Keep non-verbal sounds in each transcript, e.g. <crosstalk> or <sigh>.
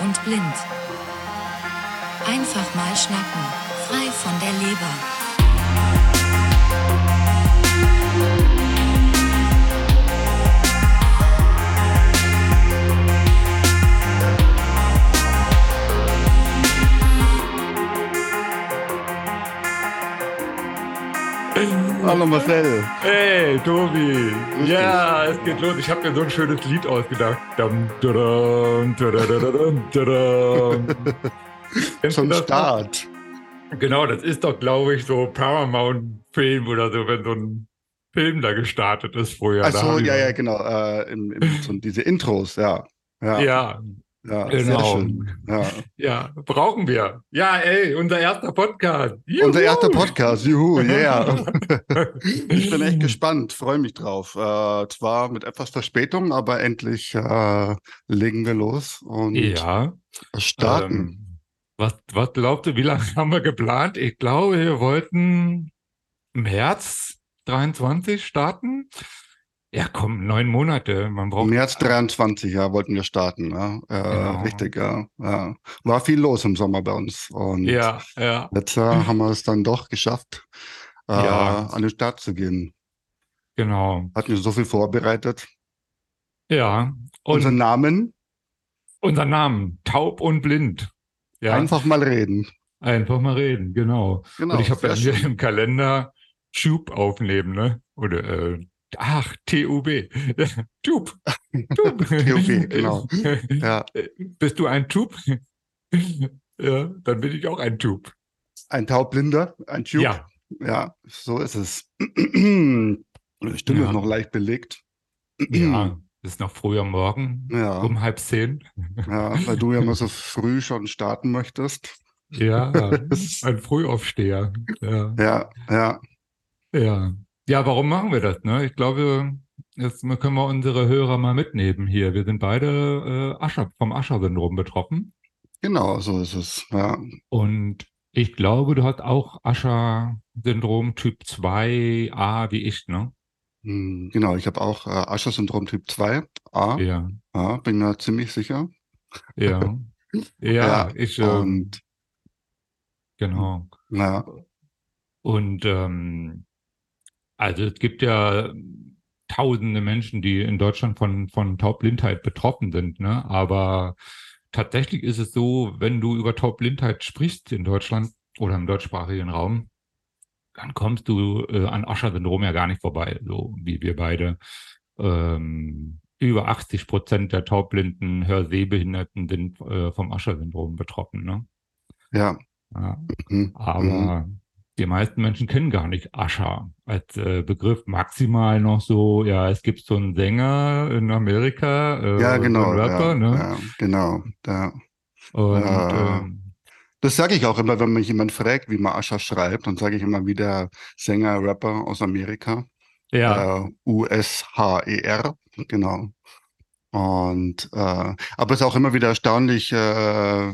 und blind. Einfach mal schnacken, frei von der Leber. Hallo Marcel. Hey, Tobi. Ja, es geht los. Ich habe mir so ein schönes Lied ausgedacht. Dum, dadam, dadadadam, dadam. <laughs> Kennst du Zum noch? Start. Genau, das ist doch, glaube ich, so Paramount-Film oder so, wenn so ein Film da gestartet ist Achso, haben die ja, so- ja, genau. Äh, im, im, so diese Intros, ja. Ja, ja, Ja, genau. Ja. ja, brauchen wir. Ja, ey, unser erster Podcast. Juhu. Unser erster Podcast, juhu, yeah. <laughs> ich bin echt gespannt, freue mich drauf. Äh, zwar mit etwas Verspätung, aber endlich äh, legen wir los und Ja. starten. Ähm, was, was glaubt ihr, wie lange <laughs> haben wir geplant? Ich glaube, wir wollten im März 23 starten. Ja, komm, neun Monate. Man braucht. März 23, ja, wollten wir starten. Ja. Äh, Genau. Richtig, ja, ja. War viel los im Sommer bei uns. Und Ja, ja, jetzt äh, haben wir es dann doch geschafft, äh, Ja. an den Start zu gehen. genau. Hatten wir so viel vorbereitet. Ja. Und Unseren Namen, unser Namen, taub und blind. Ja, einfach mal reden. einfach mal reden, genau. Genau, und ich habe ja hier im Kalender Tube aufnehmen, ne? Oder äh, ach, T-U-B. <laughs> Tube. <laughs> Tube. TUB, genau. <laughs> Ja, Bist du ein Tube? ja, dann bin ich auch ein Tube. ein Taubblinder, ein Tube. Ja, Ja, so ist es. <clears throat> Die Stimme Ja. ist noch leicht belegt. ja. <clears throat> Ist noch früh am Morgen, Ja, um halb zehn. ja, weil du ja immer so früh schon starten möchtest. Ja, ein Frühaufsteher. Ja, Ja, ja, ja. Ja, warum machen wir das? Ne? Ich glaube, jetzt können wir unsere Hörer mal mitnehmen hier. Wir sind beide äh, Ascher, vom Ascher-Syndrom betroffen. genau, so ist es. Ja, Und ich glaube, du hast auch Ascher-Syndrom Typ 2a wie ich, ne? Hm, genau. Ich habe auch äh, Ascher-Syndrom Typ 2a. Ja. Ja, bin mir ziemlich sicher. ja. <laughs> Ja, Ja, ich, ähm, Und genau. na, Und ähm, also es gibt ja tausende Menschen, die in Deutschland von, von Taubblindheit betroffen sind, ne? Aber tatsächlich ist es so, wenn du über Taubblindheit sprichst in Deutschland oder im deutschsprachigen Raum, dann kommst du äh, an Ascher-Syndrom ja gar nicht vorbei, so wie wir beide. Ähm, über 80 Prozent der taubblinden, Hörsehbehinderten sind äh, vom Ascher-Syndrom betroffen, ne? ja. Ja. Mhm. Aber die meisten Menschen kennen gar nicht Ascher als äh, Begriff. Maximal noch so, ja, es gibt so einen Sänger in Amerika, äh, Ja, genau. Rapper, ja, ne? ja, genau. Ja. Und Ja. ähm, Das sage ich auch immer, wenn mich jemand fragt, wie man Ascher schreibt, dann sage ich immer wie der Sänger, Rapper aus Amerika. ja, Äh, U-S-H-E-R, genau. Und äh, aber es ist auch immer wieder erstaunlich, äh, äh,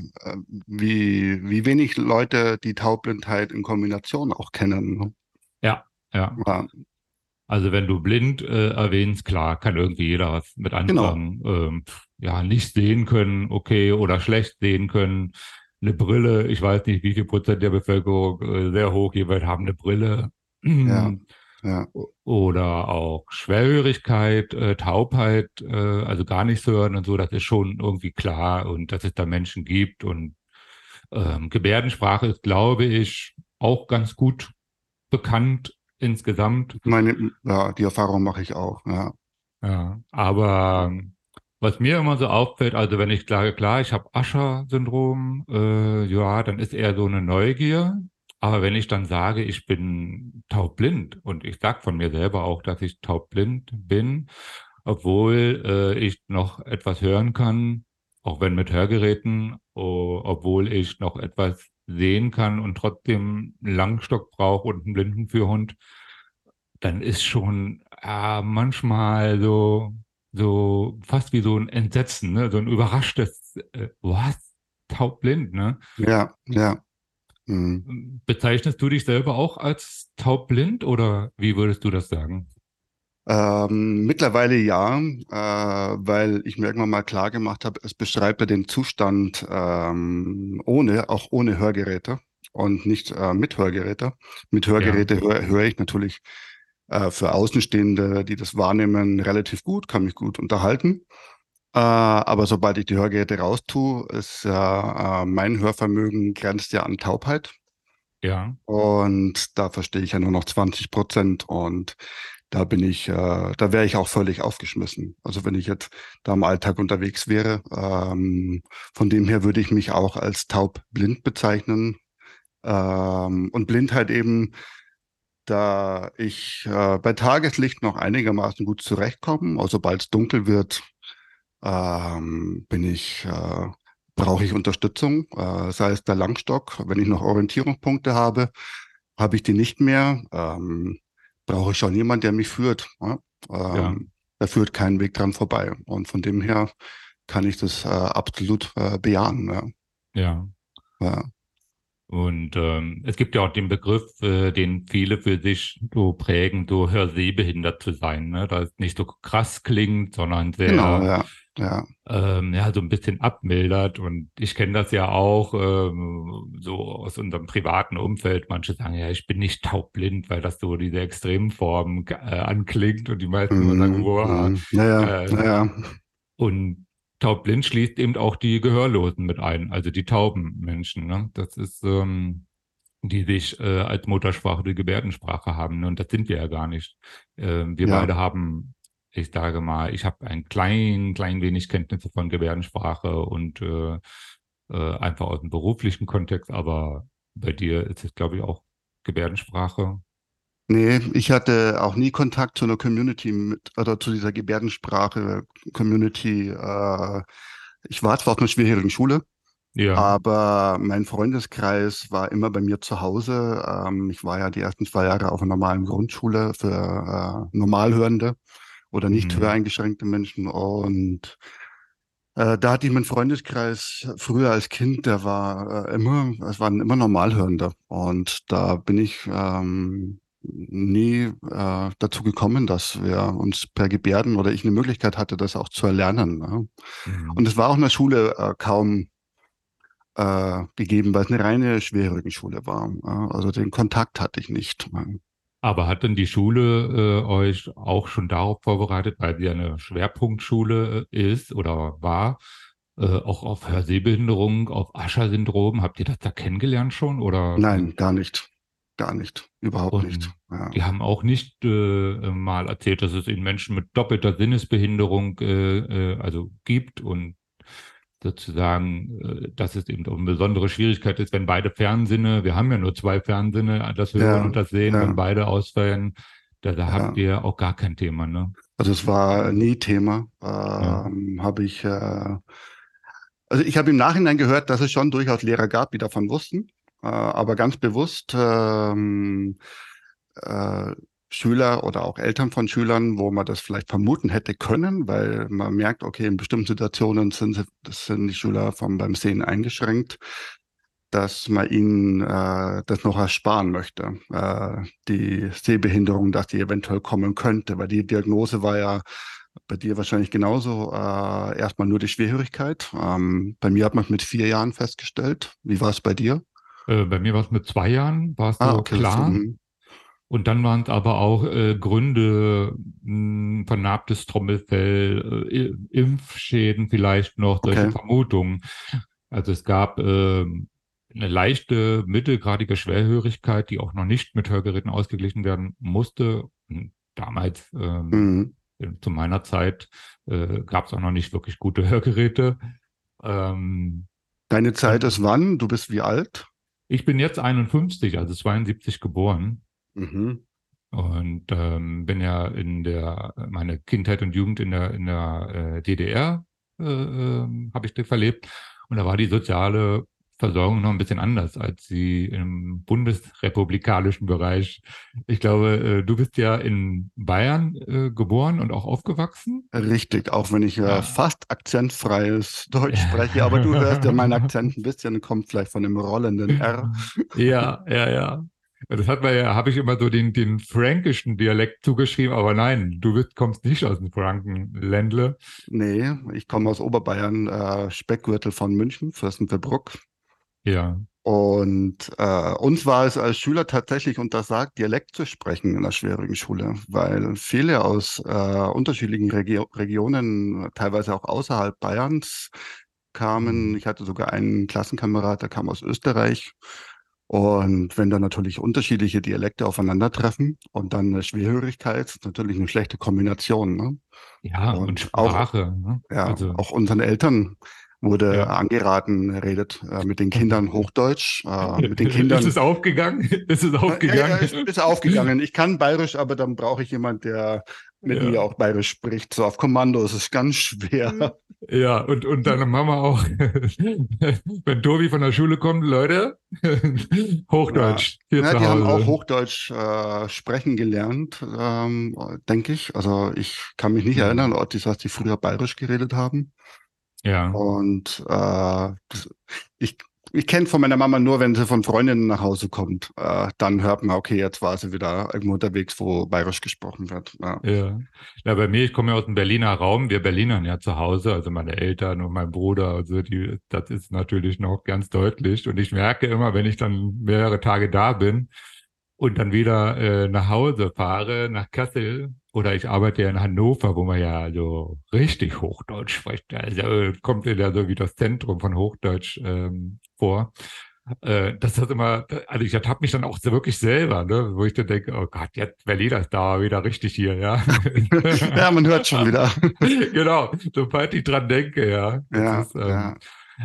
wie, wie wenig Leute die Taubblindheit in Kombination auch kennen. ne? ja. Ja, Also wenn du blind äh, erwähnst, klar, kann irgendwie jeder was mit Genau. anfangen. Ähm, ja, nicht sehen können, okay, oder schlecht sehen können. Eine Brille, ich weiß nicht, wie viel Prozent der Bevölkerung äh, sehr hoch jeweils haben eine Brille. Ja. <clears throat> ja, oder auch Schwerhörigkeit, äh, Taubheit, äh, also gar nichts hören und so, das ist schon irgendwie klar und dass es da Menschen gibt und ähm, Gebärdensprache ist, glaube ich, auch ganz gut bekannt insgesamt. meine, ja, die Erfahrung mache ich auch. Ja, Ja, aber was mir immer so auffällt, also wenn ich sage, klar, ich habe Ascher-Syndrom, äh, ja, dann ist eher so eine Neugier. Aber wenn ich dann sage, ich bin taubblind und ich sage von mir selber auch, dass ich taubblind bin, obwohl äh, ich noch etwas hören kann, auch wenn mit Hörgeräten, o- obwohl ich noch etwas sehen kann und trotzdem einen Langstock brauche und einen Blindenführhund, dann ist schon äh, manchmal so, so fast wie so ein Entsetzen, ne? so ein überraschtes, äh, was? Taubblind, ne? ja, ja. Mhm. Bezeichnest du dich selber auch als taubblind oder wie würdest du das sagen? Ähm, mittlerweile ja, äh, weil ich mir irgendwann mal klar gemacht habe, es beschreibt ja den Zustand ähm, ohne, auch ohne Hörgeräte und nicht äh, mit Hörgeräte. Mit Hörgeräte höre hör ich natürlich äh, für Außenstehende, die das wahrnehmen, relativ gut, kann mich gut unterhalten. Äh, aber sobald ich die Hörgeräte raustue, ist ja äh, mein Hörvermögen grenzt ja an Taubheit. Ja. Und da verstehe ich ja nur noch 20 Prozent. Und da bin ich, äh, da wäre ich auch völlig aufgeschmissen. Also wenn ich jetzt da im Alltag unterwegs wäre, ähm, von dem her würde ich mich auch als taub-blind bezeichnen. Ähm, und Blindheit eben, da ich äh, bei Tageslicht noch einigermaßen gut zurechtkomme, also sobald es dunkel wird, ähm, bin ich, äh, brauche ich Unterstützung, äh, sei es der Langstock, wenn ich noch Orientierungspunkte habe, habe ich die nicht mehr. Ähm, brauche ich schon jemanden, der mich führt. Ja? Ähm, ja. Da führt keinen Weg dran vorbei. Und von dem her kann ich das äh, absolut äh, bejahen. Ja. ja. ja. Und ähm, es gibt ja auch den Begriff, äh, den viele für sich so prägen, so hörsehbehindert zu sein, ne? dass es nicht so krass klingt, sondern sehr genau, ja ja. Ähm, ja, so ein bisschen abmildert. Und ich kenne das ja auch ähm, so aus unserem privaten Umfeld. Manche sagen, ja, ich bin nicht taubblind, weil das so diese Extremform äh, anklingt und die meisten mm, sagen, wow. Mm, naja, äh, naja. Und taubblind schließt eben auch die Gehörlosen mit ein, also die tauben Menschen. Ne? Das ist, ähm, die sich äh, als Muttersprache die Gebärdensprache haben. Ne? Und das sind wir ja gar nicht. Äh, wir ja. beide haben ich sage mal, ich habe ein klein, klein wenig Kenntnisse von Gebärdensprache und äh, äh, einfach aus dem beruflichen Kontext, aber bei dir ist es, glaube ich, auch Gebärdensprache. Nee, ich hatte auch nie Kontakt zu einer Community mit, oder zu dieser Gebärdensprache-Community. Äh, ich war zwar auf einer schwierigen Schule, ja. aber mein Freundeskreis war immer bei mir zu Hause. Ähm, ich war ja die ersten zwei Jahre auf einer normalen Grundschule für äh, Normalhörende oder nicht mhm. höreingeschränkte Menschen. Und äh, da hatte ich meinen Freundeskreis früher als Kind, der war äh, immer, es waren immer Normalhörende. Und da bin ich ähm, nie äh, dazu gekommen, dass wir uns per Gebärden oder ich eine Möglichkeit hatte, das auch zu erlernen. Ne? Mhm. Und es war auch in der Schule äh, kaum äh, gegeben, weil es eine reine Schwerhörigenschule war. Also den Kontakt hatte ich nicht. Ne? Aber hat denn die Schule äh, euch auch schon darauf vorbereitet, weil sie eine Schwerpunktschule äh, ist oder war, äh, auch auf Hörsehbehinderung, auf Ascher-Syndrom? Habt ihr das da kennengelernt schon? Oder? Nein, gar nicht. Gar nicht. Überhaupt Und nicht. Ja. Die haben auch nicht äh, mal erzählt, dass es in Menschen mit doppelter Sinnesbehinderung äh, äh, also gibt und sozusagen, äh, dass es eben auch eine besondere Schwierigkeit ist, wenn beide Fernsinne, wir haben ja nur zwei Fernsinne, das Hören ja, und das Sehen, ja. wenn beide ausfallen, da, da ja. habt ihr auch gar kein Thema, ne? Also es war nie Thema. Ähm, habe ich, äh, also ich habe im Nachhinein gehört, dass es schon durchaus Lehrer gab, die davon wussten, äh, aber ganz bewusst ähm, äh, Schüler oder auch Eltern von Schülern, wo man das vielleicht vermuten hätte können, weil man merkt, okay, in bestimmten Situationen sind, sie, das sind die Schüler vom, beim Sehen eingeschränkt, dass man ihnen äh, das noch ersparen möchte, äh, die Sehbehinderung, dass die eventuell kommen könnte, weil die Diagnose war ja bei dir wahrscheinlich genauso äh, erstmal nur die Schwerhörigkeit. Ähm, bei mir hat man es mit vier Jahren festgestellt. Wie war es bei dir? Äh, bei mir war es mit zwei Jahren, war es ah, so okay, klar. Mhm. Und dann waren es aber auch äh, Gründe, mh, hm, vernarbtes Trommelfell, äh, Impfschäden vielleicht noch, solche okay. Vermutungen. Also es gab äh, eine leichte, mittelgradige Schwerhörigkeit, die auch noch nicht mit Hörgeräten ausgeglichen werden musste. Und damals, ähm, mhm. zu meiner Zeit, äh, gab es auch noch nicht wirklich gute Hörgeräte. Ähm, Deine Zeit ist wann? Du bist wie alt? Ich bin jetzt 51, also 72 geboren. Mhm. Und ähm, bin ja in der, meine Kindheit und Jugend in der, in der äh, DDR äh, äh, habe ich verlebt. Und da war die soziale Versorgung noch ein bisschen anders als sie im bundesrepublikanischen Bereich. Ich glaube, äh, du bist ja in Bayern äh, geboren und auch aufgewachsen. Richtig, auch wenn ich ja. fast akzentfreies Deutsch <laughs> spreche, aber du hörst ja meinen Akzent ein bisschen, kommt vielleicht von dem rollenden R. Ja, ja, ja. Das hat man ja, habe ich immer so den, den fränkischen Dialekt zugeschrieben, aber nein, du bist, kommst nicht aus dem Frankenländle. Nee, ich komme aus Oberbayern, äh, Speckgürtel von München, Fürstenfeldbruck. Ja. Und äh, uns war es als Schüler tatsächlich untersagt, Dialekt zu sprechen in der schwierigen Schule, weil viele aus äh, unterschiedlichen Regio Regionen, teilweise auch außerhalb Bayerns, kamen. Ich hatte sogar einen Klassenkamerad, der kam aus Österreich. Und wenn dann natürlich unterschiedliche Dialekte aufeinandertreffen und dann eine Schwerhörigkeit, ist natürlich eine schlechte Kombination. Ne? Ja, und, und Sprache. Auch, ne? Ja, also. auch unseren Eltern wurde ja. angeraten, redet äh, mit den Kindern Hochdeutsch. Äh, <laughs> mit den Kindern. ist es aufgegangen? <laughs> Ist es aufgegangen? Ja, ja, ist, ist aufgegangen. Ich kann Bayerisch, aber dann brauche ich jemand, der mit ja. mir auch Bayerisch spricht. So auf Kommando ist es ganz schwer. Ja, und, und deine Mama auch. <laughs> Wenn Tobi von der Schule kommt, Leute, <laughs> Hochdeutsch. Ja, ja die haben auch Hochdeutsch äh, sprechen gelernt, ähm, denke ich. Also ich kann mich nicht erinnern, ob die, dass die früher Bayerisch geredet haben. Ja. Und äh, ich, ich kenne von meiner Mama nur, wenn sie von Freundinnen nach Hause kommt. Äh, dann hört man, okay, jetzt war sie wieder irgendwo unterwegs, wo bayerisch gesprochen wird. Ja. ja. ja bei mir, ich komme ja aus dem Berliner Raum. Wir Berlinern ja zu Hause, also meine Eltern und mein Bruder. Also die, das ist natürlich noch ganz deutlich. Und ich merke immer, wenn ich dann mehrere Tage da bin und dann wieder äh, nach Hause fahre, nach Kassel, oder ich arbeite ja in Hannover, wo man ja so richtig Hochdeutsch spricht. Also kommt da so wie das Zentrum von Hochdeutsch ähm, vor. Äh, das ist immer, also ich ertappe mich dann auch wirklich selber, ne, wo ich dann denke, oh Gott, jetzt Berlin ist da wieder richtig hier, ja. <laughs> ja, man hört schon wieder. <laughs> genau, sobald ich dran denke, ja. Ja, ist, ähm, ja.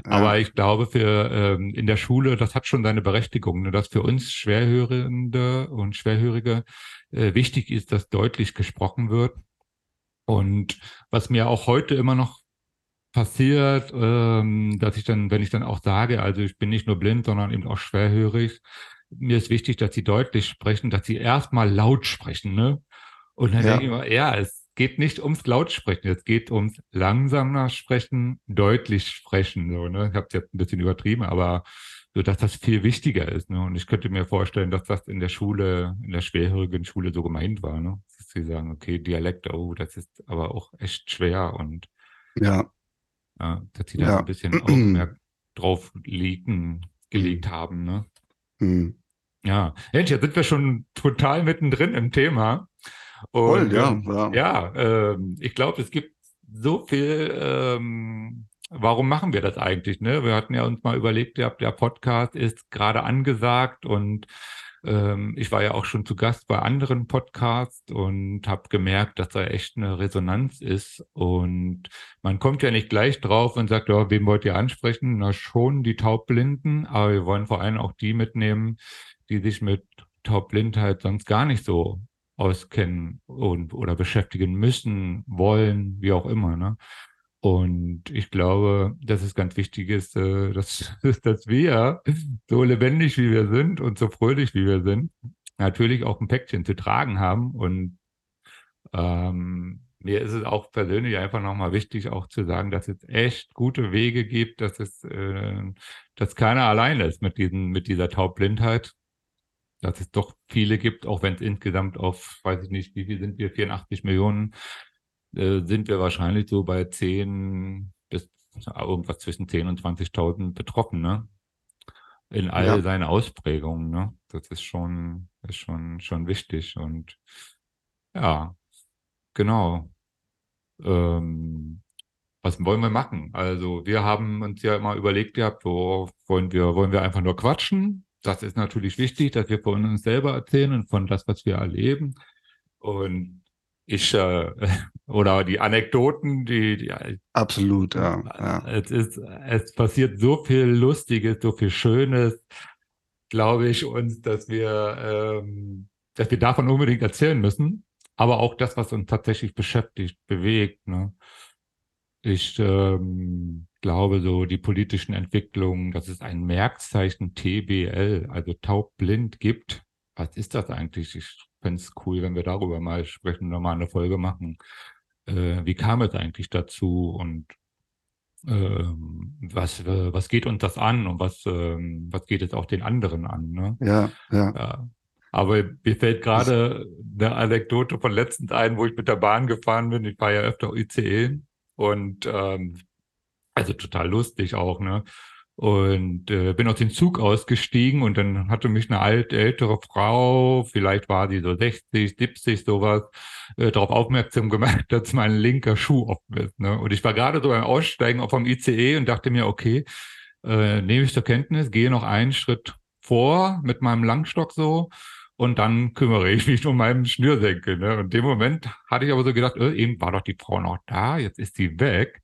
Aber ich glaube, für ähm, in der Schule, das hat schon seine Berechtigung, ne, dass für uns Schwerhörende und Schwerhörige äh, wichtig ist, dass deutlich gesprochen wird. Und was mir auch heute immer noch passiert, ähm, dass ich dann, wenn ich dann auch sage, also ich bin nicht nur blind, sondern eben auch schwerhörig, mir ist wichtig, dass sie deutlich sprechen, dass sie erstmal laut sprechen, ne? Und dann ja. denke ich immer, ja, es geht nicht ums Lautsprechen, es geht ums langsamer Sprechen, deutlich sprechen, so, ne? Ich habe es jetzt ein bisschen übertrieben, aber so dass das viel wichtiger ist. Ne? Und ich könnte mir vorstellen, dass das in der Schule, in der schwerhörigen Schule so gemeint war, ne? Dass sie sagen, okay, Dialekt, oh, das ist aber auch echt schwer und ja, ja dass sie da ja. ein bisschen Augenmerk <clears throat> drauf legen, gelegt mhm. haben, ne? Mhm. Ja, Mensch, jetzt sind wir schon total mittendrin im Thema. Und, Voll, ja, ähm, ja. ja ähm, ich glaube, es gibt so viel ähm, warum machen wir das eigentlich? Ne? Wir hatten ja uns mal überlegt, der Podcast ist gerade angesagt und ähm, ich war ja auch schon zu Gast bei anderen Podcasts und habe gemerkt, dass da echt eine Resonanz ist. Und man kommt ja nicht gleich drauf und sagt, oh, wem wollt ihr ansprechen? Na schon die Taubblinden, aber wir wollen vor allem auch die mitnehmen, die sich mit Taubblindheit sonst gar nicht so auskennen und oder beschäftigen müssen, wollen, wie auch immer. Ne? Und ich glaube, dass es ganz wichtig ist, äh, <laughs> dass, dass wir, so lebendig wie wir sind und so fröhlich wie wir sind, natürlich auch ein Päckchen zu tragen haben. Und ähm, mir ist es auch persönlich einfach nochmal wichtig, auch zu sagen, dass es echt gute Wege gibt, dass es, äh, dass keiner allein ist mit diesen, mit dieser Taubblindheit. Dass es doch viele gibt, auch wenn es insgesamt auf, weiß ich nicht, wie viel sind wir, 84 Millionen äh, sind wir wahrscheinlich so bei 10 bis irgendwas zwischen 10 und 20.000 Betroffene in all ja. seinen Ausprägungen. Ne? Das ist schon, ist schon, schon wichtig. Und ja, genau. Ähm, was wollen wir machen? Also wir haben uns ja immer überlegt gehabt, wo wollen wir, wollen wir einfach nur quatschen? Das ist natürlich wichtig, dass wir von uns selber erzählen und von das, was wir erleben. Und ich äh, <laughs> oder die Anekdoten, die, die absolut, ja, ja. Es ist, es passiert so viel Lustiges, so viel Schönes, glaube ich, uns, dass wir, ähm, dass wir davon unbedingt erzählen müssen, aber auch das, was uns tatsächlich beschäftigt, bewegt. Ne? Ich ähm, glaube, so die politischen Entwicklungen, dass es ein Merkzeichen TBL, also taubblind gibt. Was ist das eigentlich? Ich fände es cool, wenn wir darüber mal sprechen, nochmal eine Folge machen. Äh, wie kam es eigentlich dazu und äh, was, äh, was geht uns das an und was, ähm, was geht es auch den anderen an? Ne? Ja, ja. ja. Aber mir fällt gerade eine Anekdote von letztens ein, wo ich mit der Bahn gefahren bin. Ich fahre ja öfter ICE und ähm, also total lustig auch, ne? Und äh, bin aus dem Zug ausgestiegen und dann hatte mich eine alte, ältere Frau, vielleicht war die so 60, 70, sowas, äh, darauf aufmerksam gemacht, <laughs> dass mein linker Schuh offen ist. Ne? Und ich war gerade so beim Aussteigen vom ICE und dachte mir, okay, äh, nehme ich zur Kenntnis, gehe noch einen Schritt vor mit meinem Langstock so und dann kümmere ich mich um meinen Schnürsenkel. Ne? Und in dem Moment hatte ich aber so gedacht, äh, eben war doch die Frau noch da, jetzt ist sie weg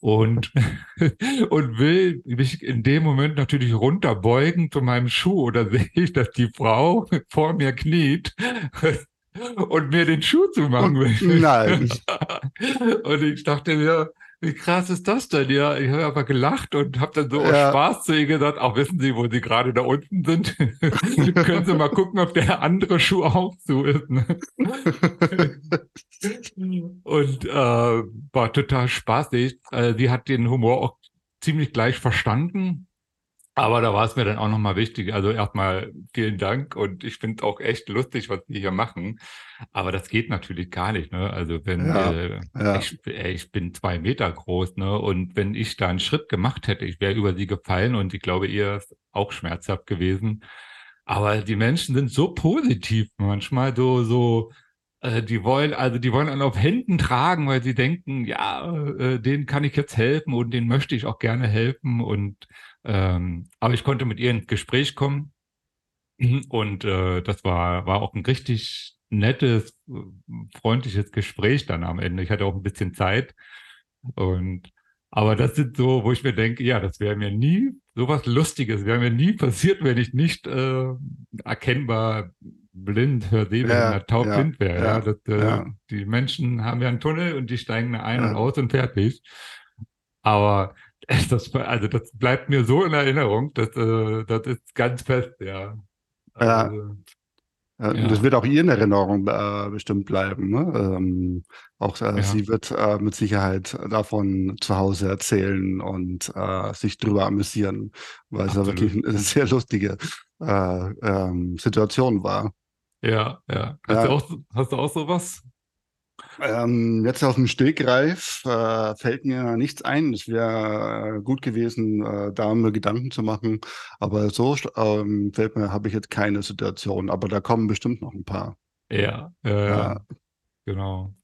und, <laughs> und will mich in dem Moment natürlich runterbeugen zu meinem Schuh. Oder <laughs> sehe ich, dass die Frau vor mir kniet <laughs> und mir den Schuh zumachen will. Nein. und ich dachte mir, wie krass ist das denn? Ja, ich habe aber gelacht und habe dann so Ja. Spaß zu ihr gesagt, auch wissen Sie, wo Sie gerade da unten sind? <laughs> Können Sie mal gucken, ob der andere Schuh auch zu ist. Ne? <laughs> Und äh, war total spaßig. Äh, sie hat den Humor auch ziemlich gleich verstanden. Aber da war es mir dann auch nochmal wichtig. Also erstmal vielen Dank und ich finde auch echt lustig, was die hier machen. Aber das geht natürlich gar nicht. Ne? Also wenn Ja, äh, ja. ich, ey, ich bin zwei Meter groß, ne? Und wenn ich da einen Schritt gemacht hätte, ich wäre über sie gefallen und ich glaube, ihr ist auch schmerzhaft gewesen. Aber die Menschen sind so positiv manchmal, so, so, äh, die wollen, also die wollen einen auf Händen tragen, weil sie denken, ja, äh, denen kann ich jetzt helfen und denen möchte ich auch gerne helfen. Und ähm, aber ich konnte mit ihr ins Gespräch kommen und äh, das war, war auch ein richtig nettes, freundliches Gespräch dann am Ende. Ich hatte auch ein bisschen Zeit. Und aber das sind so, wo ich mir denke, ja, das wäre mir nie sowas Lustiges, wäre mir nie passiert, wenn ich nicht äh, erkennbar blind, hörsehbehindert, Ja, taubblind ja, wäre. Ja, das, äh, ja. Die Menschen haben ja einen Tunnel und die steigen da ein und aus und fertig. Aber <laughs> das, also das bleibt mir so in Erinnerung, das, äh, das ist ganz fest, ja. Ja. Also, Ja, Ja. Das wird auch ihr in Erinnerung äh, bestimmt bleiben. Ne? Ähm, auch äh, Ja. sie wird äh, mit Sicherheit davon zu Hause erzählen und äh, sich drüber amüsieren, weil es ja Absolut. wirklich eine <laughs> sehr lustige äh, ähm, Situation war. ja, ja. Hast, Ja. Du auch, hast du auch sowas? Ähm, jetzt aus dem Stegreif äh, fällt mir nichts ein. Es wäre äh, gut gewesen, äh, da mir Gedanken zu machen. Aber so ähm, fällt mir, habe ich jetzt keine Situation. Aber da kommen bestimmt noch ein paar. Ja, ja, ja, Ja. genau.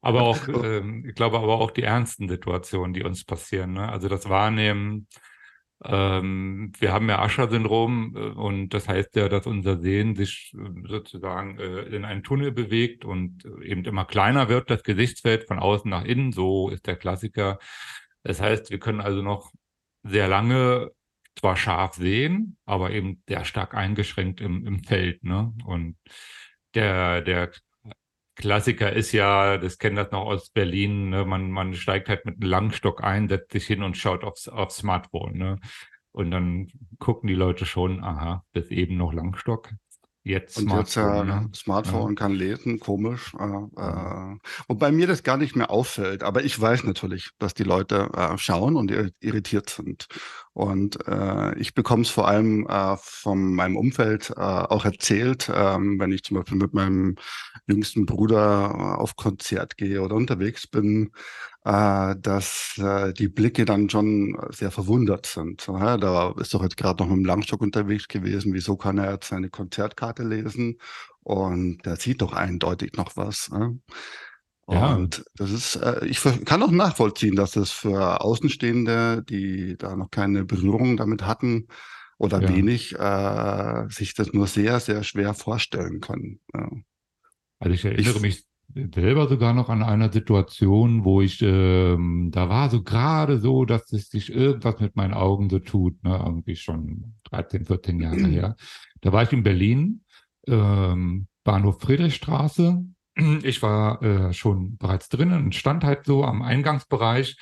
Aber auch, <laughs> ähm, ich glaube aber auch die ernsten Situationen, die uns passieren, ne? Also das Wahrnehmen, ähm, wir haben ja Usher-Syndrom äh, und das heißt ja, dass unser Sehen sich äh, sozusagen äh, in einen Tunnel bewegt und äh, eben immer kleiner wird, das Gesichtsfeld von außen nach innen, so ist der Klassiker. Das heißt, wir können also noch sehr lange zwar scharf sehen, aber eben sehr stark eingeschränkt im, im Feld, ne? Und der, der Klassiker ist ja, das kennen das noch aus Berlin, ne? man, man steigt halt mit einem Langstock ein, setzt sich hin und schaut aufs, aufs Smartphone. Ne? Und dann gucken die Leute schon, aha, bis eben noch Langstock, jetzt Und jetzt Smartphone. äh, ne? Smartphone kann lesen, komisch. Äh, äh, wobei mir das gar nicht mehr auffällt. Aber ich weiß natürlich, dass die Leute äh, schauen und ir- irritiert sind. Und äh, ich bekomme es vor allem äh, von meinem Umfeld äh, auch erzählt, ähm, wenn ich zum Beispiel mit meinem jüngsten Bruder äh, auf Konzert gehe oder unterwegs bin, dass äh, die Blicke dann schon sehr verwundert sind. Da ist doch jetzt gerade noch mit dem Langstock unterwegs gewesen. Wieso kann er jetzt seine Konzertkarte lesen? Und der sieht doch eindeutig noch was. Ne? Ja. Und das ist, äh, ich kann auch nachvollziehen, dass es für Außenstehende, die da noch keine Berührung damit hatten oder Ja. wenig, äh, sich das nur sehr, sehr schwer vorstellen können. Also ich erinnere Ich- mich selber sogar noch an einer Situation, wo ich, ähm, da war so gerade so, dass es sich irgendwas mit meinen Augen so tut, ne, irgendwie schon 13, 14 Jahre her. Da war ich in Berlin, ähm, Bahnhof Friedrichstraße. Ich war äh, schon bereits drinnen und stand halt so am Eingangsbereich.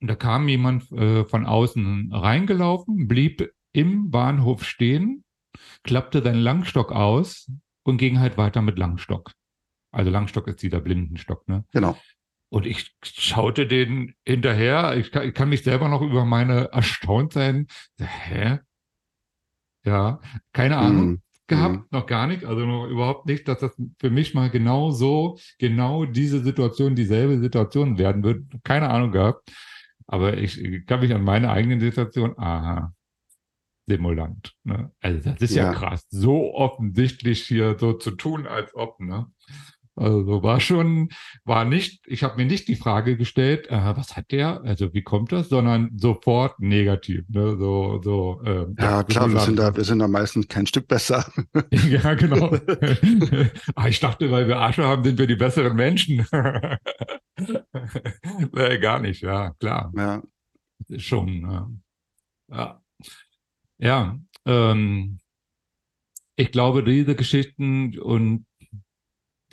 Und da kam jemand äh, von außen reingelaufen, blieb im Bahnhof stehen, klappte seinen Langstock aus und ging halt weiter mit Langstock. Also Langstock ist dieser Blindenstock, ne? Genau. Und ich schaute den hinterher. Ich kann, ich kann mich selber noch über meine erstaunt sein. Hä? Ja, keine Ahnung. Mhm. gehabt, Mhm. noch gar nicht, also noch überhaupt nicht, dass das für mich mal genau so, genau diese Situation, dieselbe Situation werden wird. Keine Ahnung gehabt. Aber ich kann mich an meine eigene Situation, aha, simulant. Ne? Also das ist ja. Ja. krass, so offensichtlich hier so zu tun, als ob, ne? Also war schon, war nicht, ich habe mir nicht die Frage gestellt, äh, was hat der, also wie kommt das, sondern sofort negativ, ne? So, so, ähm, Ja, klar, wir sind da, wir sind da meistens kein Stück besser. <laughs> Ja, genau. ah, ich dachte, weil wir Asche haben, sind wir die besseren Menschen. nee, <laughs> gar nicht, ja, klar. Ja, schon, äh, ja. Ja, ähm, ich glaube, diese Geschichten und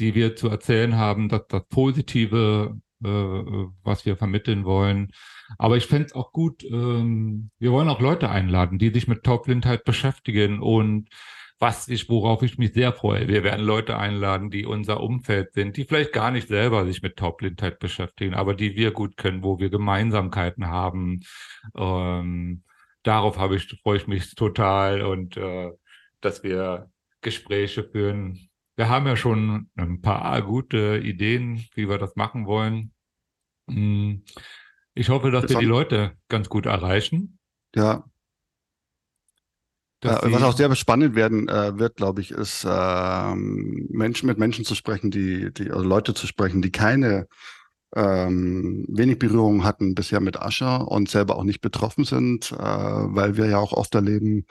die wir zu erzählen haben, das, das Positive, äh, was wir vermitteln wollen. Aber ich fände es auch gut, ähm, wir wollen auch Leute einladen, die sich mit Taubblindheit beschäftigen und was ich, worauf ich mich sehr freue. Wir werden Leute einladen, die unser Umfeld sind, die vielleicht gar nicht selber sich mit Taubblindheit beschäftigen, aber die wir gut kennen, wo wir Gemeinsamkeiten haben. Ähm, darauf habe ich, freue ich mich total und äh, dass wir Gespräche führen. Wir haben ja schon ein paar gute Ideen, wie wir das machen wollen. Hm, Ich hoffe, dass wir die Leute ganz gut erreichen. ja. dass Äh, was auch sehr spannend werden äh, wird, glaube ich, ist ähm, Menschen mit Menschen zu sprechen, die, die also Leute zu sprechen, die keine ähm, wenig Berührung hatten bisher mit Ascher und selber auch nicht betroffen sind, äh, weil wir ja auch oft erleben,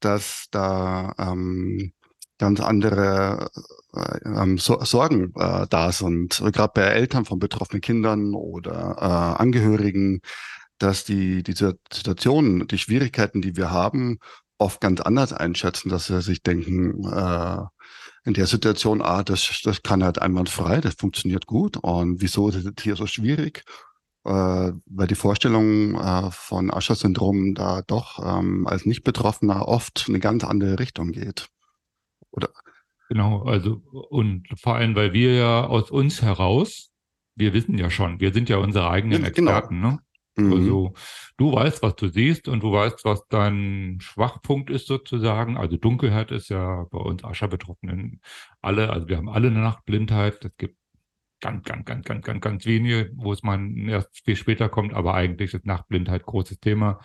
dass da ähm, ganz andere äh, ähm, so Sorgen äh, da sind, gerade bei Eltern von betroffenen Kindern oder äh, Angehörigen, dass die diese Situationen, die Schwierigkeiten, die wir haben, oft ganz anders einschätzen, dass sie sich denken, äh, in der Situation, ah, das, das kann halt einwandfrei, das funktioniert gut und wieso ist es hier so schwierig? Äh, weil die Vorstellung äh, von Ascher-Syndrom da doch ähm, als Nicht-Betroffener oft eine ganz andere Richtung geht. Genau, also und vor allem, weil wir ja aus uns heraus, wir wissen ja schon, wir sind ja unsere eigenen Ja, genau. Experten, ne? Mhm. Also du weißt, was du siehst und du weißt, was dein Schwachpunkt ist sozusagen. Also Dunkelheit ist ja bei uns Ascher-Betroffenen alle, also wir haben alle eine Nachtblindheit. Es gibt ganz, ganz, ganz, ganz, ganz, ganz wenige, wo es mal erst viel später kommt, aber eigentlich ist Nachtblindheit großes Thema.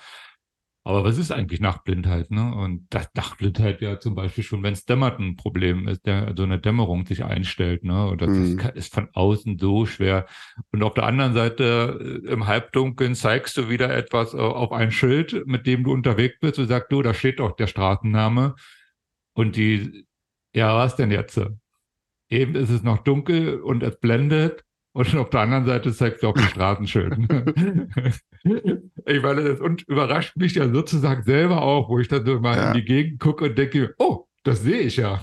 Aber was ist eigentlich Nachtblindheit? Ne? Und das Nachtblindheit ja zum Beispiel schon, wenn es dämmert, ein Problem ist, der so eine Dämmerung sich einstellt. Ne? Und das Mhm. ist, ist von außen so schwer. Und auf der anderen Seite, äh, im Halbdunkeln, zeigst du wieder etwas äh, auf ein Schild, mit dem du unterwegs bist und sagst, du, da steht doch der Straßenname. Und die, ja, was denn jetzt? Eben ist es noch dunkel und es blendet. Und auf der anderen Seite zeigst du auch die Straßenschild. <laughs> ich meine, das und überrascht mich ja sozusagen selber auch, wo ich dann so mal Ja. in die Gegend gucke und denke, oh, das sehe ich ja.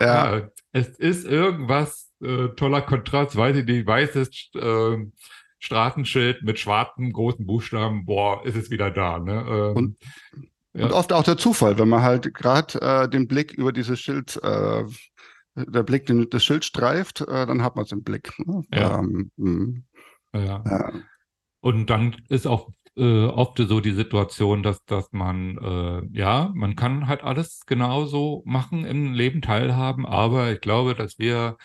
Ja. es ist irgendwas, äh, toller Kontrast, weiß ich nicht, weißes äh, Straßenschild mit schwarzen großen Buchstaben, boah, ist es wieder da. Ne? Ähm, Und- ja. Und oft auch der Zufall, wenn man halt gerade äh, den Blick über dieses Schild, äh, der Blick den, das Schild streift, äh, dann hat man es im Blick. Ne? Ja. Ähm, mh. ja. ja. Und dann ist auch äh, oft so die Situation, dass, dass man, äh, ja, man kann halt alles genauso machen im Leben teilhaben, aber ich glaube, dass wir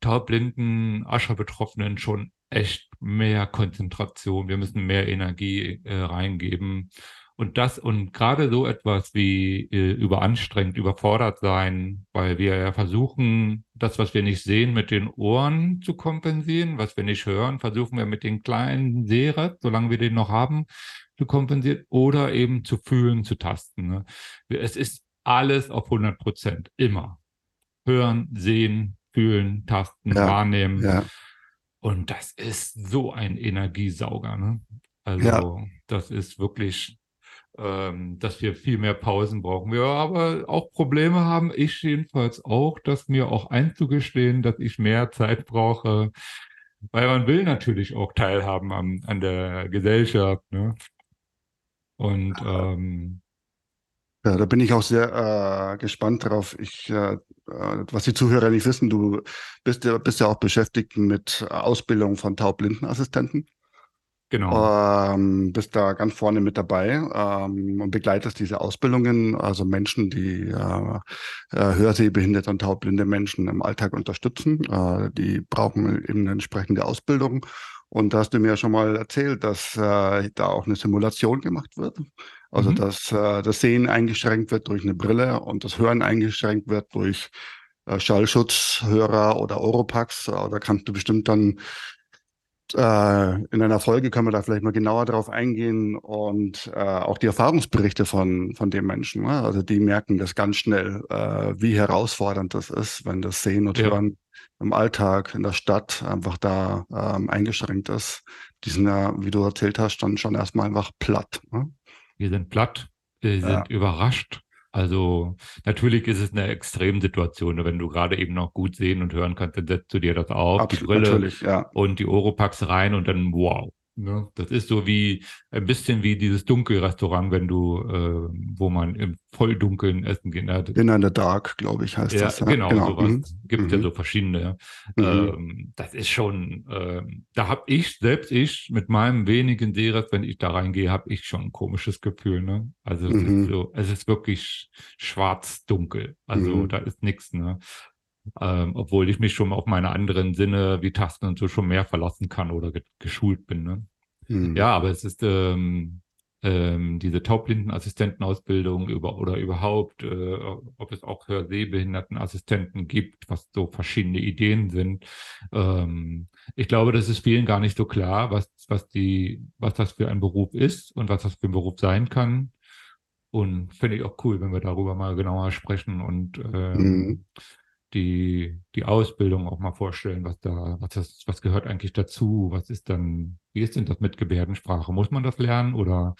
taubblinden Ascher-Betroffenen schon echt mehr Konzentration, wir müssen mehr Energie äh, reingeben. Und das und gerade so etwas wie äh, überanstrengend, überfordert sein, weil wir ja versuchen, das, was wir nicht sehen, mit den Ohren zu kompensieren, was wir nicht hören, versuchen wir mit den kleinen Sehret, solange wir den noch haben, zu kompensieren oder eben zu fühlen, zu tasten. Ne? Es ist alles auf 100 Prozent, immer. Hören, sehen, fühlen, tasten, Ja, wahrnehmen. ja. Und das ist so ein Energiesauger. Ne? Also Ja. das ist wirklich, dass wir viel mehr Pausen brauchen. Wir aber auch Probleme haben, ich jedenfalls auch, dass mir auch einzugestehen, dass ich mehr Zeit brauche, weil man will natürlich auch teilhaben am, an der Gesellschaft. Ne? Und ähm, Ja, da bin ich auch sehr äh, gespannt drauf. Ich, äh, äh, was die Zuhörer nicht wissen, du bist ja, bist ja auch beschäftigt mit Ausbildung von Taubblindenassistenten. Genau. Ähm, bist da ganz vorne mit dabei ähm, und begleitest diese Ausbildungen, also Menschen, die äh, äh, hörsehbehinderte und taubblinde Menschen im Alltag unterstützen. Äh, die brauchen eben eine entsprechende Ausbildung. Und da hast du mir ja schon mal erzählt, dass äh, da auch eine Simulation gemacht wird. Also Mhm. dass äh, das Sehen eingeschränkt wird durch eine Brille und das Hören eingeschränkt wird durch äh, Schallschutzhörer oder Oropax. Äh, da kannst du bestimmt dann äh, in einer Folge können wir da vielleicht mal genauer drauf eingehen und äh, auch die Erfahrungsberichte von, von den Menschen. Ne? Also die merken das ganz schnell, äh, wie herausfordernd das ist, wenn das Sehen und Ja. Hören im Alltag, in der Stadt einfach da ähm, eingeschränkt ist. Die sind ja, wie du erzählt hast, dann schon erstmal einfach platt. Ne? Wir sind platt, wir sind Ja. überrascht. Also natürlich ist es eine Extremsituation. ne? Wenn du gerade eben noch gut sehen und hören kannst, dann setzt du dir das auf, die Absolut, Brille natürlich, ja. und die Oropax rein und dann wow. Ne? Das ist so wie ein bisschen wie dieses Dunkelrestaurant, wenn du, äh, wo man im Volldunkeln essen geht. ne? In the Dark, glaube ich, heißt Ja, das. Ja, genau, sowas. Mhm. Gibt ja Mhm. so verschiedene. Mhm. Ähm, das ist schon, ähm, da habe ich, selbst ich, mit meinem wenigen Sehrest, wenn ich da reingehe, habe ich schon ein komisches Gefühl. Ne? Also es Mhm. ist so, es ist wirklich schwarz-dunkel. Also Mhm. da ist nichts, ne? Ähm, obwohl ich mich schon auf meine anderen Sinne wie Tasten und so schon mehr verlassen kann oder ge geschult bin. Ne? Mhm. Ja, aber es ist ähm, ähm, diese Taubblindenassistentenausbildung über oder überhaupt, äh, ob es auch Hörsehbehindertenassistenten gibt, was so verschiedene Ideen sind. Ähm, ich glaube, das ist vielen gar nicht so klar, was, was die, was das für ein Beruf ist und was das für ein Beruf sein kann. Und finde ich auch cool, wenn wir darüber mal genauer sprechen und ähm, Mhm. Die, die Ausbildung auch mal vorstellen, was da, was das, was gehört eigentlich dazu? Was ist dann, wie ist denn das mit Gebärdensprache? Muss man das lernen oder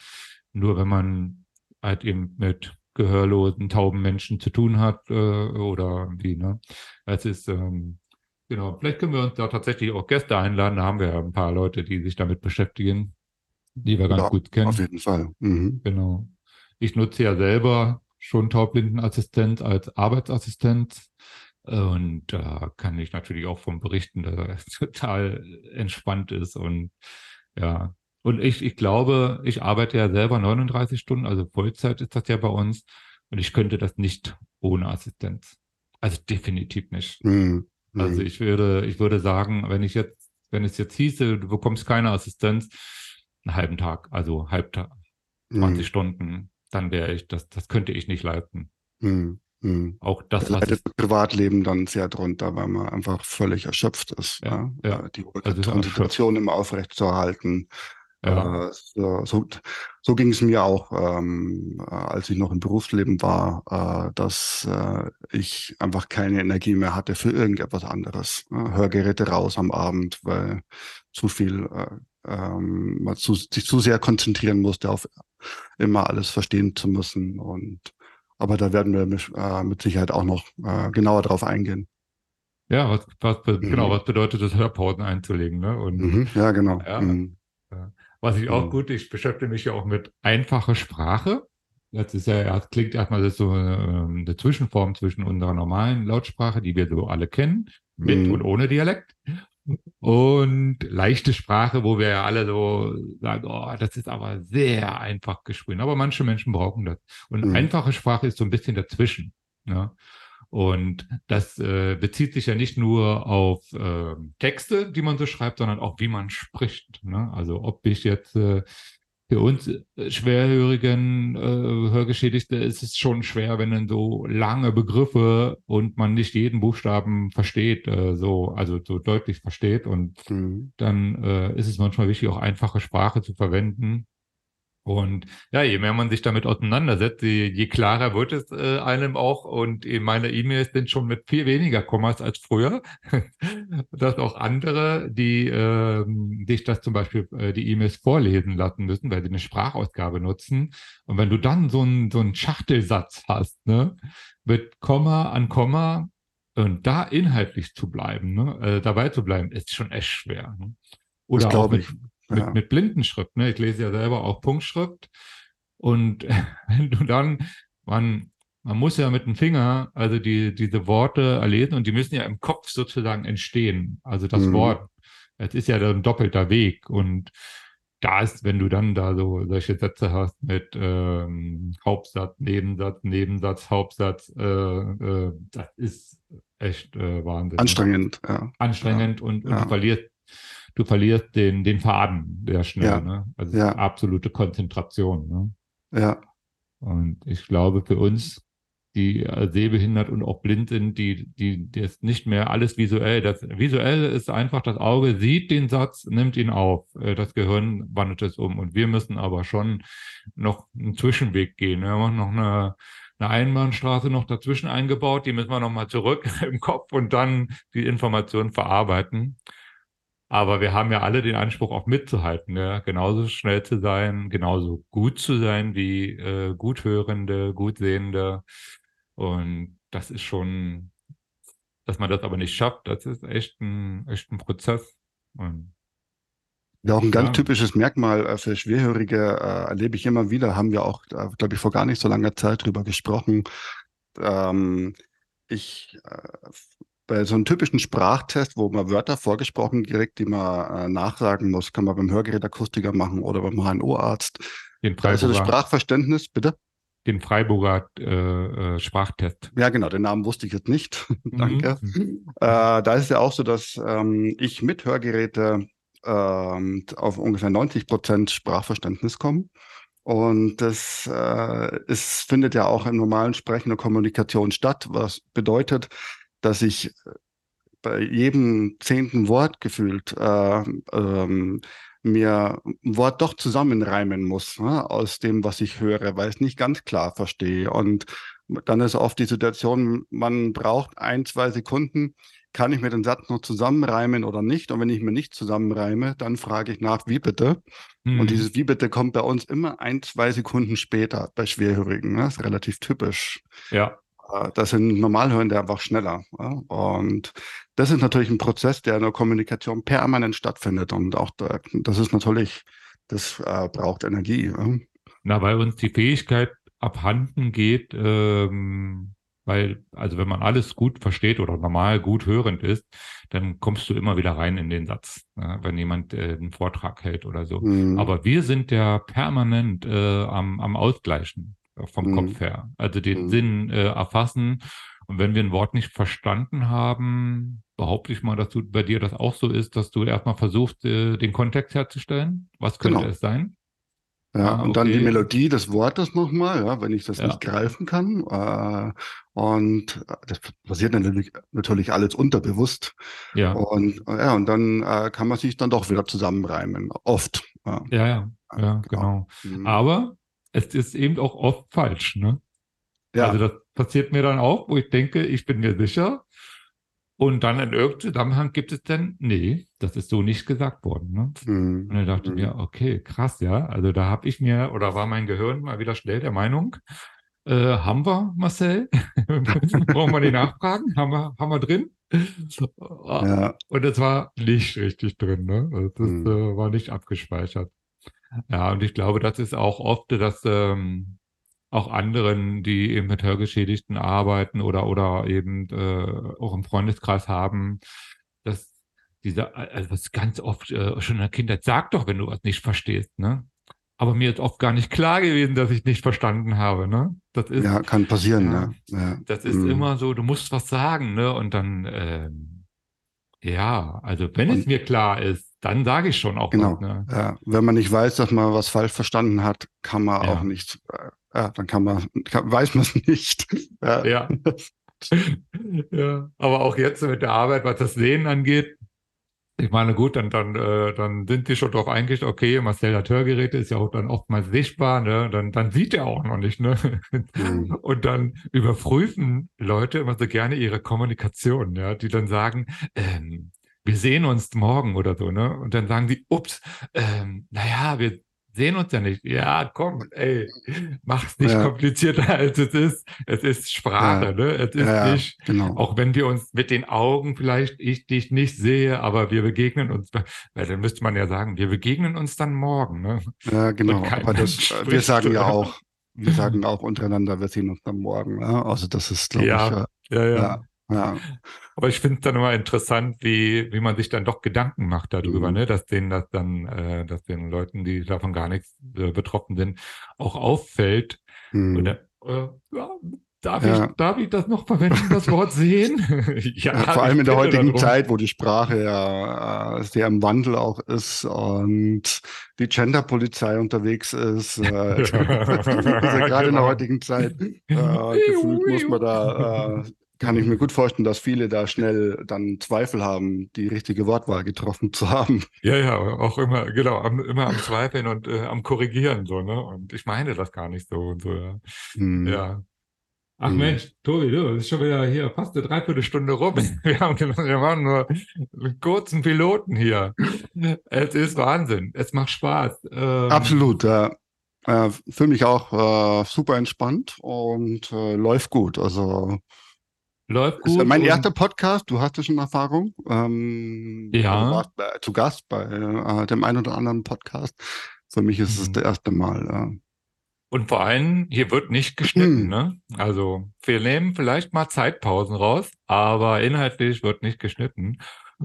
nur wenn man halt eben mit gehörlosen, tauben Menschen zu tun hat äh, oder wie, ne? Es ist, ähm, genau, vielleicht können wir uns da tatsächlich auch Gäste einladen. Da haben wir ja ein paar Leute, die sich damit beschäftigen, die wir ganz Ja, gut kennen. Auf jeden Fall. Mhm. Genau. Ich nutze ja selber schon Taubblindenassistent als Arbeitsassistent. Und da kann ich natürlich auch vom Berichten, dass er <laughs> total entspannt ist. Und ja, und ich, ich glaube, ich arbeite ja selber 39 Stunden, also Vollzeit ist das ja bei uns. Und ich könnte das nicht ohne Assistenz. Also definitiv nicht. Mhm. Also Mhm. ich würde, ich würde sagen, wenn ich jetzt, wenn es jetzt hieße, du bekommst keine Assistenz, einen halben Tag, also Halbtag, 20 Mhm. Stunden, dann wäre ich, das, das könnte ich nicht leisten. Mhm. Mhm. Auch Da das, was leidet es, das Privatleben dann sehr drunter, weil man einfach völlig erschöpft ist. Ja, Ja, ja. Äh, Die Also so Konzentration immer aufrechtzuerhalten. ja, Äh, so so, so ging es mir auch, ähm, äh, als ich noch im Berufsleben war, äh, dass äh, ich einfach keine Energie mehr hatte für irgendetwas anderes. Äh, Hörgeräte raus am Abend, weil zu viel, äh, ähm, man zu, sich zu sehr konzentrieren musste, auf immer alles verstehen zu müssen. Und aber da werden wir mit, äh, mit Sicherheit auch noch äh, genauer drauf eingehen. ja, was, was, Mhm. genau, was bedeutet es, Hörpausen einzulegen, ne? Und Mhm. Ja, genau. Ja. Mhm. was ich auch Mhm. gut, ich beschäftige mich ja auch mit einfacher Sprache. Das ist ja, das klingt erstmal das so ähm, eine Zwischenform zwischen unserer normalen Lautsprache, die wir so alle kennen, mit Mhm. und ohne Dialekt. Und leichte Sprache, wo wir ja alle so sagen, oh, das ist aber sehr einfach geschrieben. Aber manche Menschen brauchen das. Und Mhm. einfache Sprache ist so ein bisschen dazwischen. Ja? Und das äh, bezieht sich ja nicht nur auf ähm, Texte, die man so schreibt, sondern auch, wie man spricht. Ne? Also ob ich jetzt äh, für uns äh, schwerhörigen äh, Hörgeschädigte ist es schon schwer, wenn dann so lange Begriffe und man nicht jeden Buchstaben versteht, äh, so, also so deutlich versteht. Und Mhm. dann äh, ist es manchmal wichtig, auch einfache Sprache zu verwenden. Und ja, je mehr man sich damit auseinandersetzt, je, je klarer wird es äh, einem auch. Und meine E-Mails sind schon mit viel weniger Kommas als früher. <laughs> Dass auch andere, die ähm, dich das zum Beispiel äh, die E-Mails vorlesen lassen müssen, weil sie eine Sprachausgabe nutzen. Und wenn du dann so einen so einen Schachtelsatz hast, ne, mit Komma an Komma und da inhaltlich zu bleiben, ne, äh, dabei zu bleiben, ist schon echt schwer. Ne? Das Oder auch glaube ich. mit, Ja. mit Blindenschrift. Ne? Ich lese ja selber auch Punktschrift. Und <laughs> wenn du dann, man, man muss ja mit dem Finger, also die, diese Worte erlesen und die müssen ja im Kopf sozusagen entstehen. Also das Mhm. Wort, es ist ja ein doppelter Weg. Und da ist, wenn du dann da so solche Sätze hast mit ähm, Hauptsatz, Nebensatz, Nebensatz, Hauptsatz, äh, äh, das ist echt äh, Wahnsinn. Anstrengend, ja. Anstrengend und, und Ja. verlierst, du verlierst den, den Faden sehr schnell. Ja. Ne? Also Ja. absolute Konzentration. Ne? Ja, Und ich glaube, für uns, die sehbehindert und auch blind sind, die, die, die ist nicht mehr alles visuell. Das Visuelle ist einfach, das Auge sieht den Satz, nimmt ihn auf. Äh, Das Gehirn wandelt es um. Und wir müssen aber schon noch einen Zwischenweg gehen. Wir haben noch eine, eine Einbahnstraße noch dazwischen eingebaut. Die müssen wir nochmal zurück <laughs> im Kopf und dann die Information verarbeiten. Aber wir haben ja alle den Anspruch, auch mitzuhalten, ja? genauso schnell zu sein, genauso gut zu sein wie äh, Guthörende, Gutsehende. Und das ist schon, dass man das aber nicht schafft, das ist echt ein, echt ein Prozess. Und Ja, auch ein ganz Ja. typisches Merkmal äh, für Schwerhörige äh, erlebe ich immer wieder, haben wir auch, äh, glaube ich, vor gar nicht so langer Zeit drüber gesprochen. Ähm, ich äh, bei so einem typischen Sprachtest, wo man Wörter vorgesprochen kriegt, die man äh, nachsagen muss, kann man beim Hörgerätakustiker machen oder beim HNO-Arzt. den ist ja das Freiburger, Sprachverständnis, bitte? den Freiburger äh, äh, Sprachtest. Ja, genau, den Namen wusste ich jetzt nicht. <laughs> Danke. Mhm. Äh, da ist es ja auch so, dass ähm, ich mit Hörgeräte ähm, auf ungefähr 90 Prozent Sprachverständnis komme. Und das äh, ist, findet ja auch im normalen Sprechen und Kommunikation statt, was bedeutet, dass ich bei jedem zehnten Wort gefühlt äh, ähm, mir ein Wort doch zusammenreimen muss ne, aus dem, was ich höre, weil ich es nicht ganz klar verstehe. Und dann ist oft die Situation, man braucht ein, zwei Sekunden, kann ich mir den Satz noch zusammenreimen oder nicht? Und wenn ich mir nicht zusammenreime, dann frage ich nach, wie bitte? Mhm. Und dieses Wie bitte kommt bei uns immer ein, zwei Sekunden später bei Schwerhörigen. Ne? Das ist relativ typisch. ja, Äh, Das sind Normalhörende einfach schneller. Und das ist natürlich ein Prozess, der in der Kommunikation permanent stattfindet. Und auch da, das ist natürlich, das äh, braucht Energie. Na, weil uns die Fähigkeit abhanden geht, ähm, weil, also wenn man alles gut versteht oder normal gut hörend ist, dann kommst du immer wieder rein in den Satz, ja, wenn jemand äh, einen Vortrag hält oder so. Mhm. Aber wir sind ja permanent äh, am, am Ausgleichen äh, vom Mhm. Kopf her, also den Mhm. Sinn äh, erfassen. Und wenn wir ein Wort nicht verstanden haben, behaupte ich mal, dass du bei dir das auch so ist, dass du erstmal versuchst, äh, den Kontext herzustellen. Was könnte Genau. es sein? Ja, Ah, und dann die okay. Melodie des Wortes nochmal, ja, wenn ich das Ja. nicht greifen kann. Äh, und äh, das passiert natürlich, natürlich alles unterbewusst. Ja, Und ja, und dann äh, kann man sich dann doch wieder zusammenreimen. Oft. Ja, ja, ja, ja, genau. Mhm. Aber es ist eben auch oft falsch, ne? ja. Also das passiert mir dann auch, wo ich denke, ich bin mir sicher. Und dann in irgendeinem Zusammenhang gibt es dann, nee, das ist so nicht gesagt worden. Ne? Mhm. Und dann dachte ich Mhm. mir, okay, krass, ja. Also da habe ich mir, oder war mein Gehirn mal wieder schnell der Meinung, äh, haben wir, Marcel? <laughs> Brauchen wir die nachfragen? Haben wir, haben wir drin? ja. Und es war nicht richtig drin, ne? Also Das Mhm. äh, war nicht abgespeichert. Ja, und ich glaube, das ist auch oft, dass ähm, auch anderen, die eben mit Hörgeschädigten arbeiten oder oder eben äh, auch im Freundeskreis haben, dass dieser, also das ist ganz oft äh, schon in der Kindheit, sag doch, wenn du was nicht verstehst, ne? Aber mir ist oft gar nicht klar gewesen, dass ich nicht verstanden habe, ne? Das ist, ja, kann passieren. Ja. Ne? Ja. das ist Mhm. immer so, du musst was sagen, ne? Und dann, ähm, ja, also wenn es Und- mir klar ist, dann sage ich schon auch Genau. was, ne? Ja, wenn man nicht weiß, dass man was falsch verstanden hat, kann man Ja. auch nicht, äh, ja, dann kann man, kann, weiß man es <laughs> nicht. Ja. Ja. <laughs> ja, aber auch jetzt mit der Arbeit, was das Sehen angeht, ich meine, gut, dann, dann, äh, dann sind die schon drauf eingestellt, okay, Marcel hat Hörgeräte, ist ja auch dann oftmals sichtbar, ne? Dann, dann sieht er auch noch nicht, ne? Mhm. <laughs> Und dann überprüfen Leute immer so gerne ihre Kommunikation, ja, die dann sagen, ähm, wir sehen uns morgen oder so, ne? Und dann sagen die, ups, ähm, naja, wir sehen uns ja nicht. Ja, komm, ey, mach's nicht Ja. komplizierter <laughs> als es ist. Es ist Sprache, Ja. ne? Es ist Ja, nicht, genau. auch wenn wir uns mit den Augen vielleicht ich dich nicht sehe, aber wir begegnen uns, weil dann müsste man ja sagen, wir begegnen uns dann morgen, ne? Ja, genau. Aber das, äh, wir sagen ja auch, wir <laughs> sagen auch untereinander, wir sehen uns dann morgen. Ja? Also das ist, glaube ich, Ja, ja. Ja, Ja. Aber ich finde es dann immer interessant, wie, wie man sich dann doch Gedanken macht darüber, Mhm. ne? dass denen das dann, äh, dass den Leuten, die davon gar nichts äh, betroffen sind, auch auffällt. Mhm. Dann, äh, ja, darf, Ja. ich, darf ich das noch verwenden, das Wort sehen? <laughs> Ja, vor allem in der heutigen darum. Zeit, wo die Sprache ja äh, sehr im Wandel auch ist und die Genderpolizei unterwegs ist. Äh, <laughs> <laughs> also gerade in der Genau. heutigen Zeit äh, gefühlt muss man da, äh, kann ich mir gut vorstellen, dass viele da schnell dann Zweifel haben, die richtige Wortwahl getroffen zu haben. Ja, ja, auch immer, genau, am, immer am Zweifeln und äh, am Korrigieren, so, ne? Und ich meine das gar nicht so und so, ja. Hm. Ja. Ach Hm. Mensch, Tobi, du, es ist schon wieder hier fast eine Dreiviertelstunde rum. <laughs> Wir, haben, wir waren nur einen kurzen Piloten hier. Es ist Wahnsinn. Es macht Spaß. Ähm, Absolut, ja. Äh, für mich auch äh, super entspannt und äh, läuft gut. Also Läuft ist ja gut. mein erster Podcast, du hast ja schon Erfahrung. Ähm, Ja. Du warst äh, zu Gast bei äh, dem einen oder anderen Podcast. Für mich ist es Mhm. das erste Mal. Ja. Und vor allem, hier wird nicht geschnitten, Hm. ne? Also, wir nehmen vielleicht mal Zeitpausen raus, aber inhaltlich wird nicht geschnitten.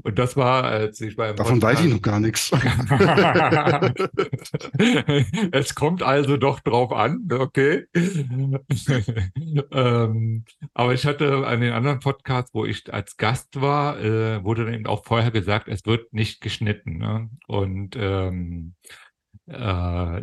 Und das war, als ich beim Davon weiß ich Podcast- noch gar nichts. <laughs> es kommt also doch drauf an, okay. <laughs> ähm, aber ich hatte an den anderen Podcasts, wo ich als Gast war, äh, wurde dann eben auch vorher gesagt, es wird nicht geschnitten. Ne? Und ähm, äh,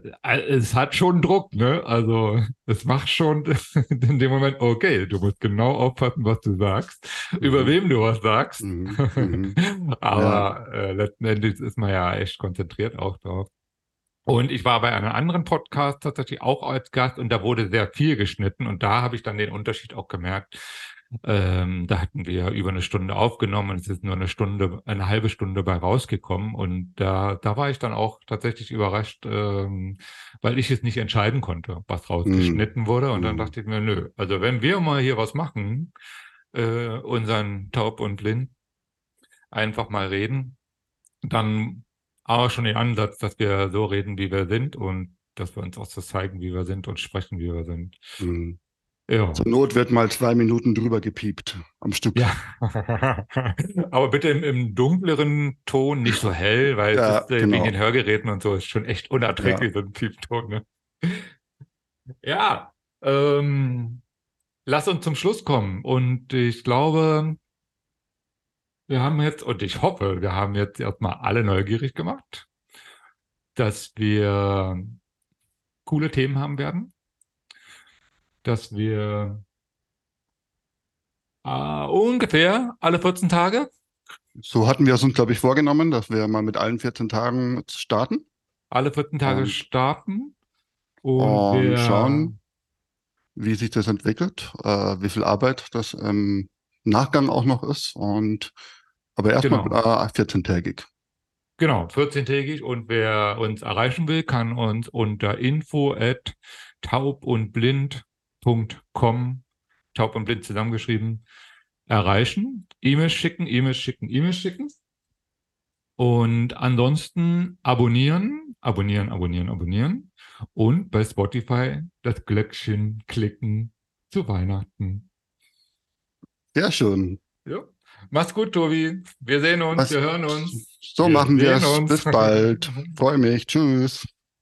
es hat schon Druck, ne? Also es macht schon <laughs> in dem Moment, okay, du musst genau aufpassen, was du sagst, über wem du was sagst. Mhm, mhm. <laughs> Aber äh, letzten Endes ist man ja echt konzentriert auch drauf. Und ich war bei einem anderen Podcast tatsächlich auch als Gast und da wurde sehr viel geschnitten und da habe ich dann den Unterschied auch gemerkt. Ähm, da hatten wir über eine Stunde aufgenommen und es ist nur eine Stunde, eine halbe Stunde bei rausgekommen und da, da war ich dann auch tatsächlich überrascht, ähm, weil ich es nicht entscheiden konnte, was rausgeschnitten wurde und dann Mhm. dachte ich mir, nö, also wenn wir mal hier was machen, äh, unseren Taub und Blind einfach mal reden, dann aber schon den Ansatz, dass wir so reden, wie wir sind und dass wir uns auch so zeigen, wie wir sind und sprechen, wie wir sind. Mhm. Ja. Zur Not wird mal zwei Minuten drüber gepiept am Stück. Ja. <laughs> Aber bitte im, im dunkleren Ton, nicht so hell, weil Ja, es ist, äh, genau. wegen den Hörgeräten und so ist schon echt unerträglich, so ein Piepton. Ne? Ja, ähm, lass uns zum Schluss kommen. Und ich glaube, wir haben jetzt, und ich hoffe, wir haben jetzt erstmal alle neugierig gemacht, dass wir coole Themen haben werden, dass wir äh, ungefähr alle 14 Tage, So hatten wir es uns, glaube ich, vorgenommen, dass wir mal mit allen 14 Tagen starten alle 14 Tage Und- starten und, und wir schauen, wie sich das entwickelt, äh, wie viel Arbeit das im Nachgang auch noch ist. Und aber erstmal Genau. äh, 14-tägig. Genau, 14-tägig und wer uns erreichen will, kann uns unter info at taubundblind.com, taub und blind zusammengeschrieben, erreichen. E-Mails schicken, E-Mails schicken, E-Mails schicken. Und ansonsten abonnieren, abonnieren, abonnieren, abonnieren. Und bei Spotify das Glöckchen klicken zu Weihnachten. Sehr schön. Ja. Mach's gut, Tobi. Wir sehen uns, Was- wir hören uns. So Wir machen wir es. Bis bald. <laughs> Freue mich. Tschüss.